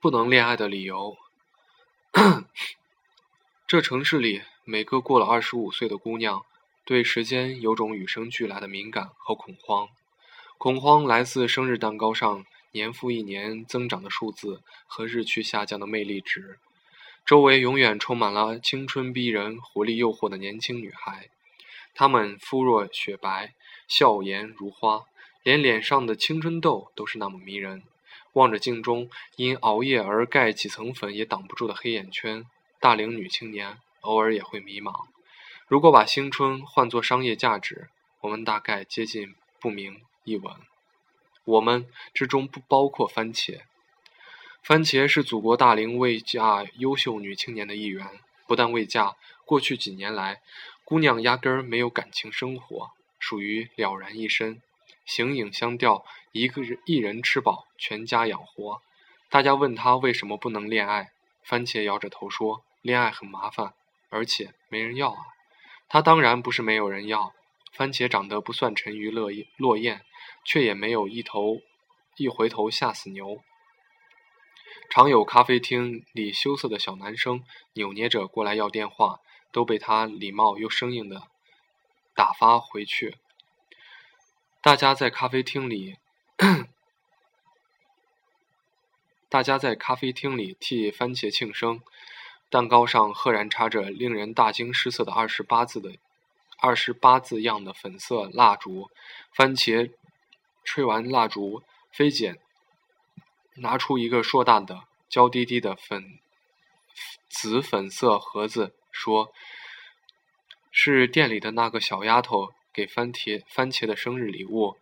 不能恋爱的理由。这城市里，每个过了二十五岁的姑娘，对时间有种与生俱来的敏感和恐慌。恐慌来自生日蛋糕上年复一年增长的数字和日趋下降的魅力值。周围永远充满了青春逼人、活力诱惑的年轻女孩，她们肤若雪白，笑颜如花，连脸上的青春痘都是那么迷人。望着镜中因熬夜而盖几层粉也挡不住的黑眼圈，大龄女青年偶尔也会迷茫。如果把青春换作商业价值，我们大概接近不明一文。我们之中不包括番茄。番茄是祖国大龄未嫁优秀女青年的一员。不但未嫁，过去几年来，姑娘压根儿没有感情生活，属于了然一身。形影相吊，一个人一人吃饱，全家养活。大家问他为什么不能恋爱，番茄摇着头说：“恋爱很麻烦，而且没人要啊。”他当然不是没有人要。番茄长得不算沉鱼落落雁，却也没有一头一回头吓死牛。常有咖啡厅里羞涩的小男生扭捏着过来要电话，都被他礼貌又生硬的打发回去。大家在咖啡厅里，大家在咖啡厅里替番茄庆生。蛋糕上赫然插着令人大惊失色的二十八字的二十八字样的粉色蜡烛。番茄吹完蜡烛，飞剪拿出一个硕大的、娇滴滴的粉紫粉色盒子，说：“是店里的那个小丫头。”给番茄番茄的生日礼物，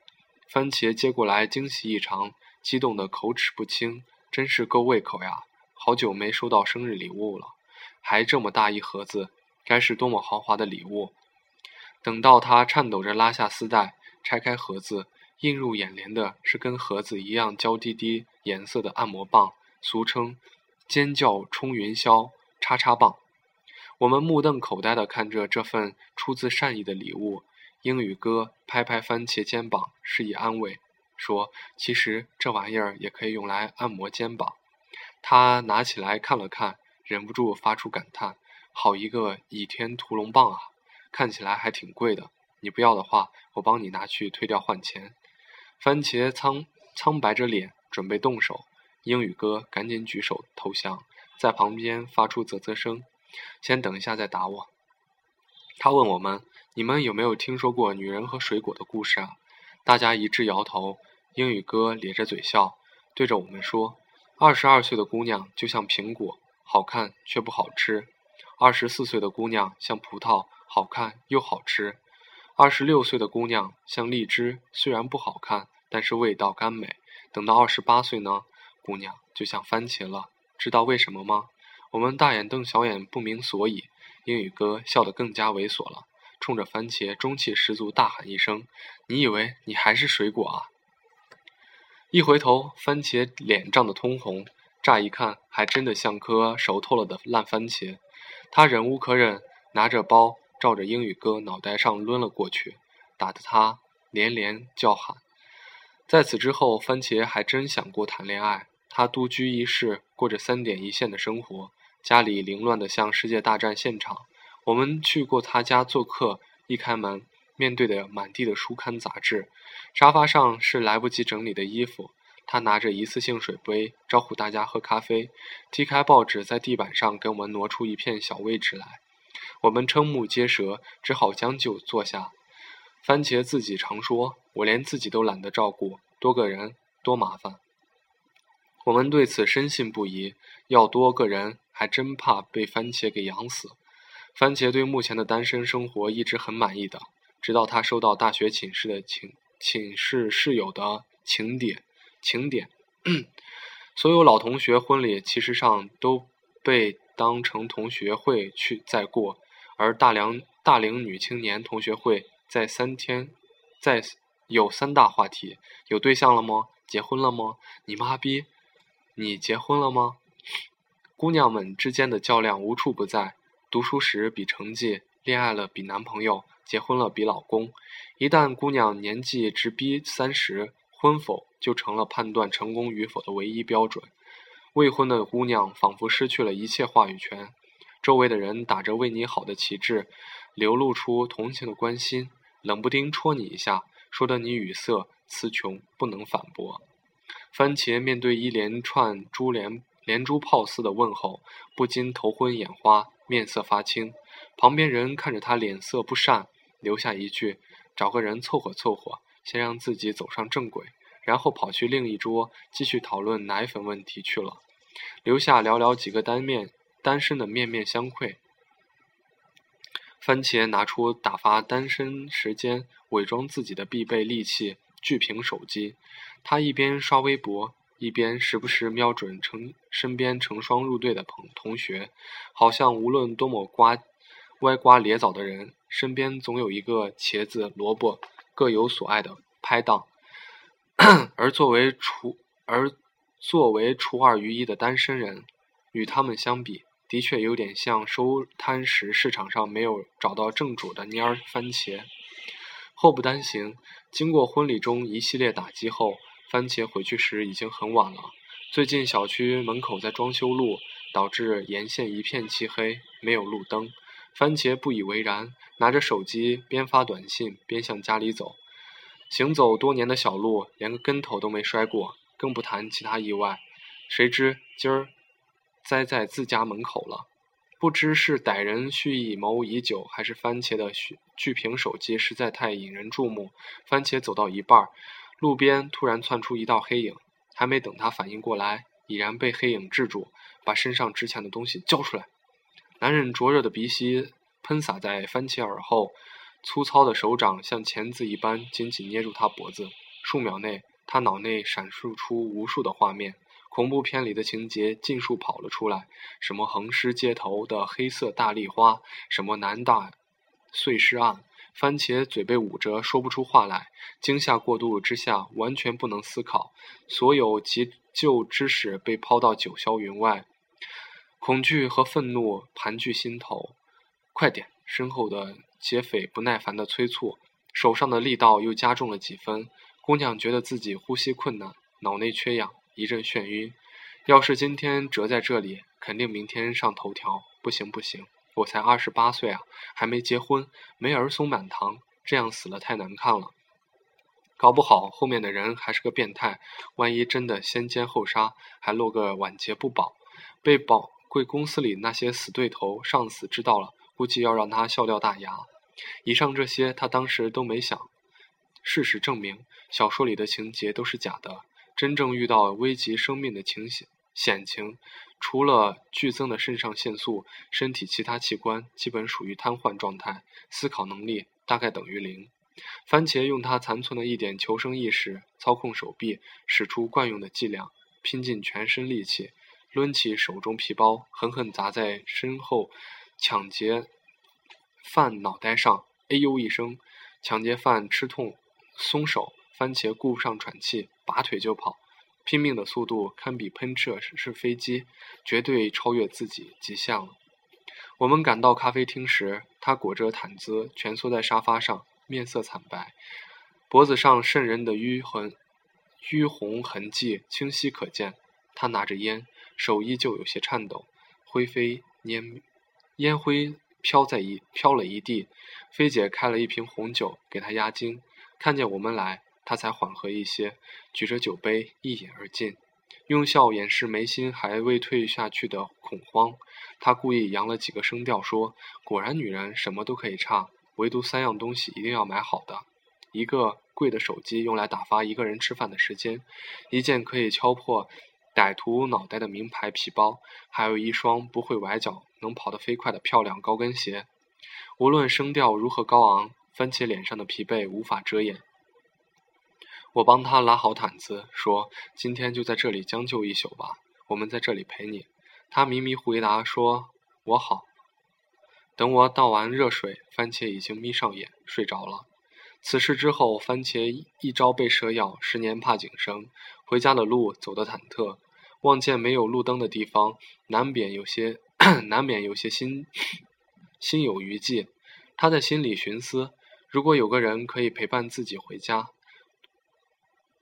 番茄接过来惊喜异常，激动得口齿不清，真是够胃口呀！好久没收到生日礼物了，还这么大一盒子，该是多么豪华的礼物！等到他颤抖着拉下丝带，拆开盒子，映入眼帘的是跟盒子一样娇滴滴颜色的按摩棒，俗称“尖叫冲云霄叉叉棒”。我们目瞪口呆地看着这份出自善意的礼物。英语哥拍拍番茄肩膀，示意安慰，说：“其实这玩意儿也可以用来按摩肩膀。”他拿起来看了看，忍不住发出感叹：“好一个倚天屠龙棒啊！看起来还挺贵的。你不要的话，我帮你拿去退掉换钱。”番茄苍苍白着脸，准备动手。英语哥赶紧举手投降，在旁边发出啧啧声：“先等一下再打我。”他问我们。你们有没有听说过女人和水果的故事啊？大家一致摇头。英语哥咧着嘴笑，对着我们说：“二十二岁的姑娘就像苹果，好看却不好吃；二十四岁的姑娘像葡萄，好看又好吃；二十六岁的姑娘像荔枝，虽然不好看，但是味道甘美。等到二十八岁呢，姑娘就像番茄了。知道为什么吗？”我们大眼瞪小眼，不明所以。英语哥笑得更加猥琐了。冲着番茄中气十足大喊一声：“你以为你还是水果啊？”一回头，番茄脸涨得通红，乍一看还真的像颗熟透了的烂番茄。他忍无可忍，拿着包照着英语哥脑袋上抡了过去，打得他连连叫喊。在此之后，番茄还真想过谈恋爱。他独居一室，过着三点一线的生活，家里凌乱得像世界大战现场。我们去过他家做客，一开门，面对的满地的书刊杂志，沙发上是来不及整理的衣服。他拿着一次性水杯招呼大家喝咖啡，踢开报纸，在地板上给我们挪出一片小位置来。我们瞠目结舌，只好将就坐下。番茄自己常说：“我连自己都懒得照顾，多个人多麻烦。”我们对此深信不疑，要多个人还真怕被番茄给养死。番茄对目前的单身生活一直很满意的，直到他收到大学寝室的寝寝室室友的请点请点。所有老同学婚礼其实上都被当成同学会去在过，而大龄大龄女青年同学会在三天在有三大话题：有对象了吗？结婚了吗？你妈逼，你结婚了吗？姑娘们之间的较量无处不在。读书时比成绩，恋爱了比男朋友，结婚了比老公。一旦姑娘年纪直逼三十，婚否就成了判断成功与否的唯一标准。未婚的姑娘仿佛失去了一切话语权。周围的人打着为你好的旗帜，流露出同情的关心，冷不丁戳你一下，说得你语塞词穷，不能反驳。番茄面对一连串珠连连珠炮似的问候，不禁头昏眼花，面色发青。旁边人看着他脸色不善，留下一句：“找个人凑合凑合，先让自己走上正轨。”然后跑去另一桌继续讨论奶粉问题去了，留下寥寥几个单面。单身的面面相窥。番茄拿出打发单身时间、伪装自己的必备利器——巨屏手机。他一边刷微博，一边时不时瞄准成身边成双入对的朋同学，好像无论多么瓜歪瓜裂枣的人，身边总有一个茄子、萝卜各有所爱的拍档。而作为除而作为除二于一的单身人，与他们相比，的确有点像收摊时市场上没有找到正主的蔫儿番茄。后不单行，经过婚礼中一系列打击后，番茄回去时已经很晚了。最近小区门口在装修路，导致沿线一片漆黑，没有路灯。番茄不以为然，拿着手机边发短信边向家里走。行走多年的小路，连个跟头都没摔过，更不谈其他意外。谁知今儿。栽在自家门口了，不知是歹人蓄意谋已久，还是番茄的巨屏手机实在太引人注目。番茄走到一半，路边突然窜出一道黑影，还没等他反应过来，已然被黑影制住，把身上值钱的东西交出来。男人灼热的鼻息喷洒在番茄耳后，粗糙的手掌像钳子一般紧紧捏住他脖子。数秒内，他脑内闪烁出无数的画面。恐怖片里的情节尽数跑了出来，什么横尸街头的黑色大丽花，什么南大碎尸案。番茄嘴被捂着，说不出话来。惊吓过度之下，完全不能思考。所有急救知识被抛到九霄云外，恐惧和愤怒盘踞心头。快点！身后的劫匪不耐烦地催促，手上的力道又加重了几分。姑娘觉得自己呼吸困难，脑内缺氧。一阵眩晕，要是今天折在这里，肯定明天上头条。不行不行，我才二十八岁啊，还没结婚，没儿孙满堂，这样死了太难看了。搞不好后面的人还是个变态，万一真的先奸后杀，还落个晚节不保，被宝贵公司里那些死对头上司知道了，估计要让他笑掉大牙。以上这些他当时都没想，事实证明，小说里的情节都是假的。真正遇到危及生命的情险险情，除了剧增的肾上腺素，身体其他器官基本属于瘫痪状态，思考能力大概等于零。番茄用他残存的一点求生意识操控手臂，使出惯用的伎俩，拼尽全身力气，抡起手中皮包，狠狠砸在身后抢劫犯脑袋上。哎呦一声，抢劫犯吃痛松手。番茄顾不上喘气，拔腿就跑，拼命的速度堪比喷射式飞机，绝对超越自己极限了。我们赶到咖啡厅时，他裹着毯子蜷缩在沙发上，面色惨白，脖子上渗人的淤痕、淤红痕迹清晰可见。他拿着烟，手依旧有些颤抖，灰飞烟烟灰飘在一飘了一地。菲姐开了一瓶红酒给他压惊，看见我们来。他才缓和一些，举着酒杯一饮而尽，用笑掩饰眉心还未退下去的恐慌。他故意扬了几个声调说：“果然，女人什么都可以差，唯独三样东西一定要买好的：一个贵的手机，用来打发一个人吃饭的时间；一件可以敲破歹徒脑袋的名牌皮包；还有一双不会崴脚、能跑得飞快的漂亮高跟鞋。”无论声调如何高昂，番茄脸上的疲惫无法遮掩。我帮他拉好毯子，说：“今天就在这里将就一宿吧，我们在这里陪你。”他迷迷回答说：“我好。”等我倒完热水，番茄已经眯上眼睡着了。此事之后，番茄一朝被蛇咬，十年怕井绳。回家的路走得忐忑，望见没有路灯的地方，难免有些 难免有些心心有余悸。他在心里寻思：如果有个人可以陪伴自己回家。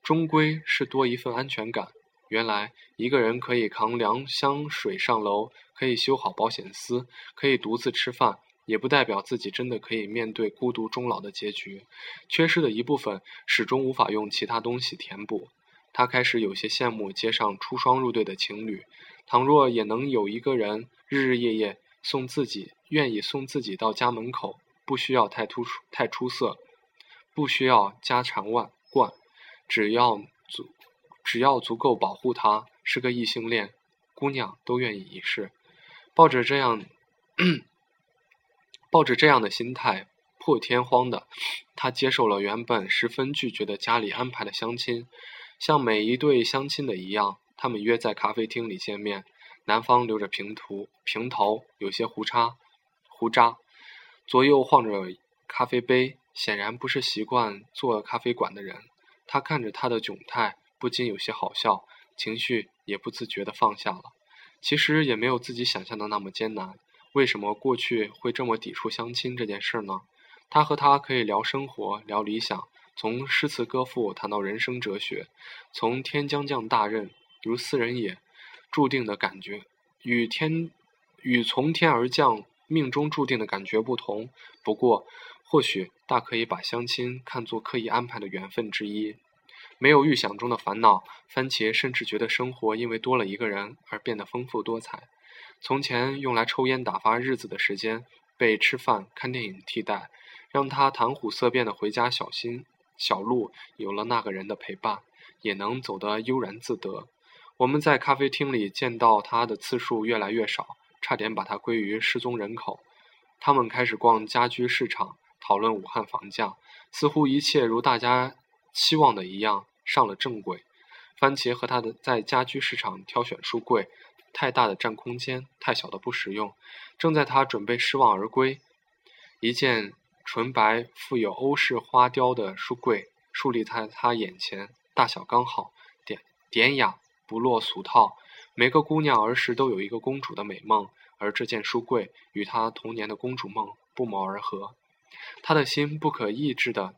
终归是多一份安全感。原来一个人可以扛两箱水上楼，可以修好保险丝，可以独自吃饭，也不代表自己真的可以面对孤独终老的结局。缺失的一部分始终无法用其他东西填补。他开始有些羡慕街上出双入对的情侣，倘若也能有一个人日日夜夜送自己，愿意送自己到家门口，不需要太突出、太出色，不需要家产万贯，只要足。只要足够保护他，是个异性恋，姑娘都愿意一试。抱着这样，抱着这样的心态，破天荒的，他接受了原本十分拒绝的家里安排的相亲。像每一对相亲的一样，他们约在咖啡厅里见面。男方留着平头，平头有些胡渣，胡渣，左右晃着咖啡杯，显然不是习惯做咖啡馆的人。他看着他的窘态。不禁有些好笑，情绪也不自觉地放下了。其实也没有自己想象的那么艰难。为什么过去会这么抵触相亲这件事呢？他和他可以聊生活，聊理想，从诗词歌赋谈到人生哲学，从天将降大任如斯人也，注定的感觉与天与从天而降命中注定的感觉不同。不过，或许大可以把相亲看作刻意安排的缘分之一。没有预想中的烦恼，番茄甚至觉得生活因为多了一个人而变得丰富多彩。从前用来抽烟打发日子的时间，被吃饭看电影替代，让他谈虎色变的回家小心小路有了那个人的陪伴，也能走得悠然自得。我们在咖啡厅里见到他的次数越来越少，差点把他归于失踪人口。他们开始逛家居市场，讨论武汉房价，似乎一切如大家。期望的一样上了正轨。番茄和他的在家居市场挑选书柜，太大的占空间，太小的不实用。正在他准备失望而归，一件纯白富有欧式花雕的书柜竖立在他眼前，大小刚好，典典雅不落俗套。每个姑娘儿时都有一个公主的美梦，而这件书柜与她童年的公主梦不谋而合。他的心不可抑制的。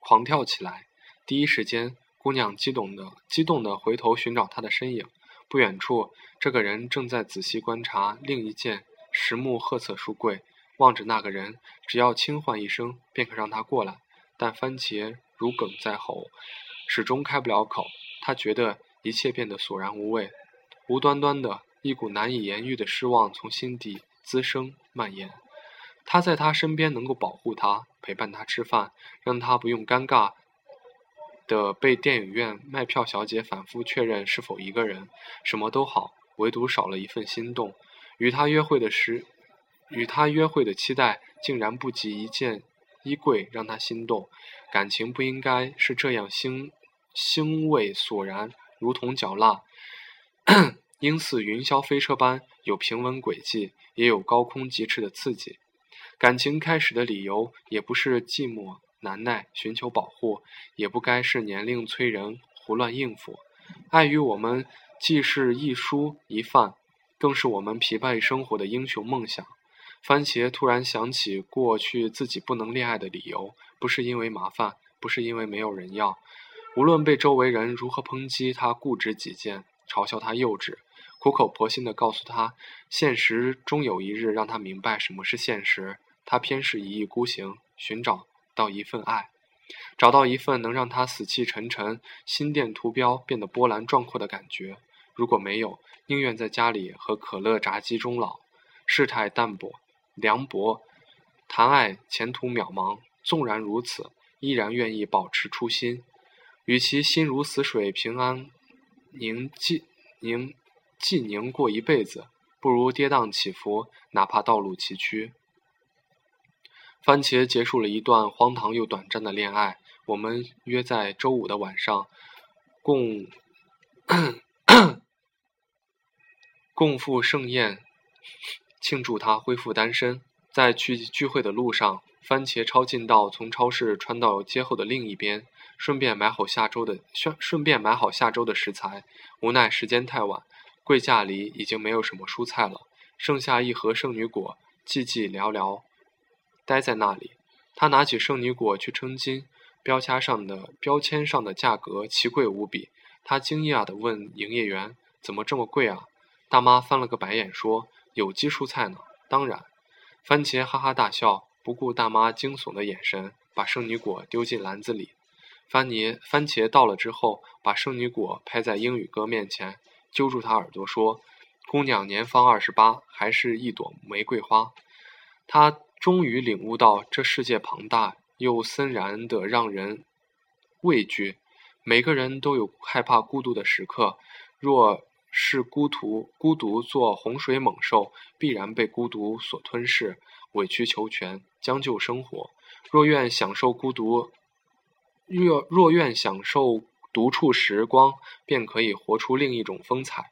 狂跳起来！第一时间，姑娘激动的、激动的回头寻找他的身影。不远处，这个人正在仔细观察另一件实木褐色书柜，望着那个人，只要轻唤一声，便可让他过来。但番茄如鲠在喉，始终开不了口。他觉得一切变得索然无味，无端端的一股难以言喻的失望从心底滋生蔓延。他在他身边，能够保护他，陪伴他吃饭，让他不用尴尬的被电影院卖票小姐反复确认是否一个人，什么都好，唯独少了一份心动。与他约会的时，与他约会的期待，竟然不及一件衣柜让他心动。感情不应该是这样兴兴味索然，如同嚼蜡，应似云霄飞车般有平稳轨迹，也有高空疾驰的刺激。感情开始的理由也不是寂寞难耐寻求保护，也不该是年龄催人胡乱应付。爱于我们既是一书一饭，更是我们疲惫生活的英雄梦想。番茄突然想起过去自己不能恋爱的理由，不是因为麻烦，不是因为没有人要。无论被周围人如何抨击他固执己见，嘲笑他幼稚，苦口婆心地告诉他，现实终有一日让他明白什么是现实。他偏是一意孤行，寻找到一份爱，找到一份能让他死气沉沉、心电图标变得波澜壮阔的感觉。如果没有，宁愿在家里和可乐炸鸡终老。世态淡薄、凉薄，谈爱前途渺茫。纵然如此，依然愿意保持初心。与其心如死水、平安宁静宁寂宁过一辈子，不如跌宕起伏，哪怕道路崎岖。番茄结束了一段荒唐又短暂的恋爱。我们约在周五的晚上，共共赴盛宴，庆祝他恢复单身。在去聚会的路上，番茄抄近道从超市穿到街后的另一边，顺便买好下周的顺顺便买好下周的食材。无奈时间太晚，柜架里已经没有什么蔬菜了，剩下一盒圣女果，寂寂寥寥。待在那里，他拿起圣女果去称斤，标签上的标签上的价格奇贵无比。他惊讶地问营业员：“怎么这么贵啊？”大妈翻了个白眼说：“有机蔬菜呢，当然。”番茄哈哈大笑，不顾大妈惊悚的眼神，把圣女果丢进篮子里。番茄番茄到了之后，把圣女果拍在英语哥面前，揪住他耳朵说：“姑娘年方二十八，还是一朵玫瑰花。”他终于领悟到，这世界庞大又森然的让人畏惧。每个人都有害怕孤独的时刻。若是孤独，孤独做洪水猛兽，必然被孤独所吞噬，委曲求全，将就生活。若愿享受孤独。若若愿享受独处时光，便可以活出另一种风采。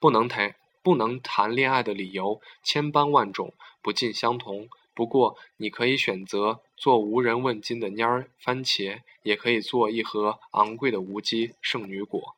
不能谈不能谈恋爱的理由千般万种，不尽相同。不过，你可以选择做无人问津的蔫儿番茄，也可以做一盒昂贵的无机圣女果。